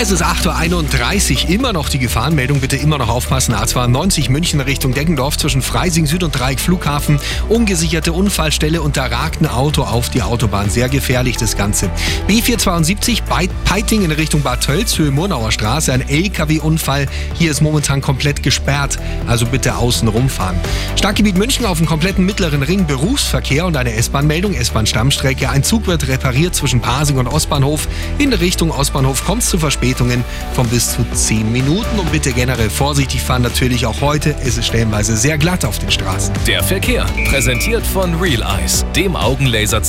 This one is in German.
Es ist 8.31 Uhr, immer noch die Gefahrenmeldung, bitte immer noch aufpassen. A92 München Richtung Deggendorf zwischen Freising Süd und Dreieck Flughafen. Ungesicherte Unfallstelle und da ragt ein Auto auf die Autobahn. Sehr gefährlich das Ganze. B472 bei Peiting in Richtung Bad Tölz, Höhe Murnauer Straße. Ein LKW-Unfall. Hier ist momentan komplett gesperrt, also bitte außen rumfahren. Stadtgebiet München auf dem kompletten mittleren Ring Berufsverkehr und eine S-Bahn-Meldung, S-Bahn-Stammstrecke. Ein Zug wird repariert zwischen Pasing und Ostbahnhof. In Richtung Ostbahnhof kommt es zu Verspätungen von bis zu 10 Minuten. Und bitte generell vorsichtig fahren, natürlich auch heute. Es ist stellenweise sehr glatt auf den Straßen. Der Verkehr, präsentiert von Real Eyes, dem Augenlaser